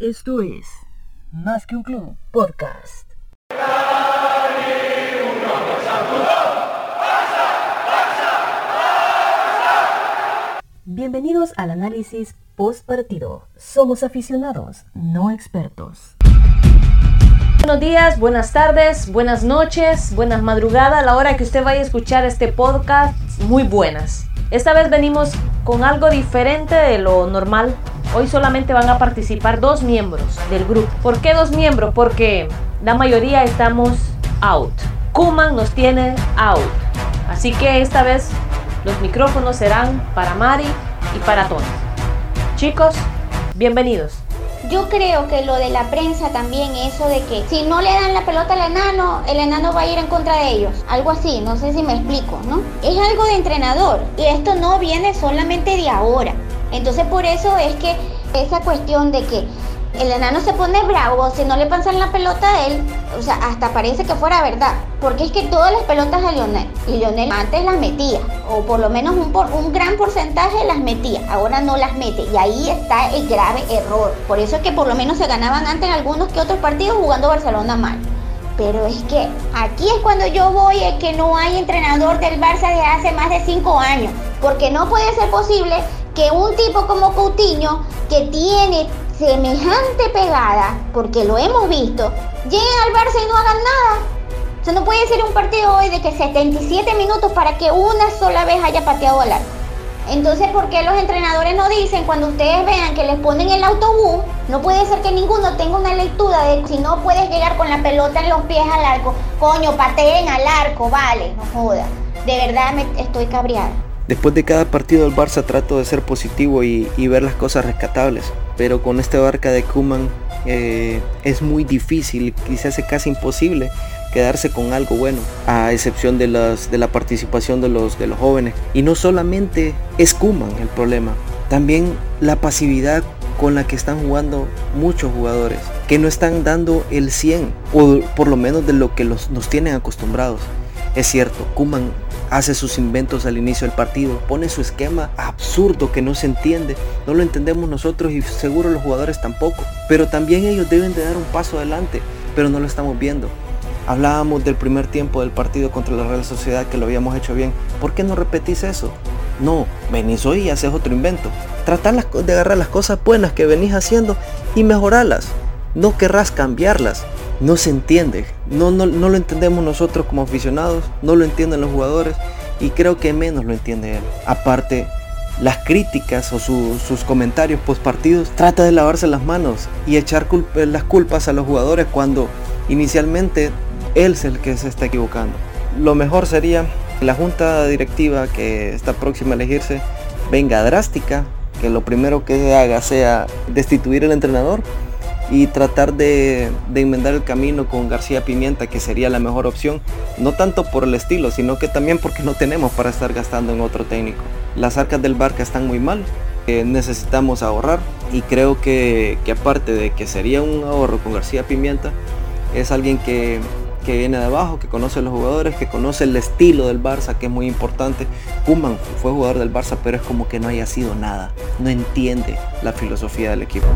Esto es Más que un club podcast. Bienvenidos al análisis post partido. Somos aficionados, no expertos. Buenos días, buenas tardes, buenas noches, buenas madrugadas, a la hora que usted vaya a escuchar este podcast, muy buenas. Esta vez venimos con algo diferente de lo normal. Hoy solamente van a participar dos miembros del grupo. ¿Por qué dos miembros? Porque la mayoría estamos out. Kuman nos tiene out. Así que esta vez los micrófonos serán para Mari y para Tony. Chicos, bienvenidos. Yo creo que lo de la prensa también, eso de que si no le dan la pelota al enano, el enano va a ir en contra de ellos. Algo así, no sé si me explico, ¿no? Es algo de entrenador y esto no viene solamente de ahora. Entonces por eso es que esa cuestión de que el enano se pone bravo si no le pasan la pelota a él, o sea, hasta parece que fuera verdad. Porque es que todas las pelotas a Lionel, y Lionel antes las metía, o por lo menos un, un gran porcentaje las metía, ahora no las mete. Y ahí está el grave error. Por eso es que por lo menos se ganaban antes algunos que otros partidos jugando Barcelona mal. Pero es que aquí es cuando yo voy, es que no hay entrenador del Barça desde hace más de cinco años. Porque no puede ser posible que un tipo como Coutinho, que tiene semejante pegada, porque lo hemos visto, lleguen al Barça y no hagan nada. O no puede ser un partido hoy de que 77 minutos para que una sola vez haya pateado al arco. Entonces, ¿por qué los entrenadores no dicen cuando ustedes vean que les ponen el autobús? No puede ser que ninguno tenga una lectura de si no puedes llegar con la pelota en los pies al arco. Coño, pateen al arco, vale, no joda. De verdad me estoy cabreada. Después de cada partido del Barça trato de ser positivo y, ver las cosas rescatables, pero con este barca de Kuman eh, es muy difícil se hace casi imposible quedarse con algo bueno, a excepción de, la participación de los, de los jóvenes. Y no solamente es Kuman el problema, también la pasividad con la que están jugando muchos jugadores, que no están dando el 100, o por lo menos de lo que los, nos tienen acostumbrados. Es cierto, Kuman hace sus inventos al inicio del partido, pone su esquema absurdo que no se entiende, no lo entendemos nosotros y seguro los jugadores tampoco, pero también ellos deben de dar un paso adelante, pero no lo estamos viendo. Hablábamos del primer tiempo del partido contra la Real Sociedad que lo habíamos hecho bien. ¿Por qué no repetís eso? No, venís hoy y haces otro invento. Tratar de agarrar las cosas buenas que venís haciendo y mejorarlas. No querrás cambiarlas no se entiende. No, no, lo entendemos nosotros como aficionados, no lo entienden los jugadores y creo que menos lo entiende él. Aparte, las críticas o sus comentarios post partidos trata de lavarse las manos y echar las culpas a los jugadores cuando inicialmente él es el que se está equivocando. Lo mejor sería la junta directiva que está próxima a elegirse venga drástica, que lo primero que haga sea destituir el entrenador y tratar de, enmendar el camino con García Pimienta, que sería la mejor opción, no tanto por el estilo, sino que también porque no tenemos para estar gastando en otro técnico. Las arcas del Barca están muy mal, eh, necesitamos ahorrar y creo que, que aparte de que sería un ahorro con García Pimienta, es alguien que, que viene de abajo, que conoce a los jugadores, que conoce el estilo del Barça, que es muy importante. Kuman fue jugador del Barça, pero es como que no haya sido nada. No entiende la filosofía del equipo.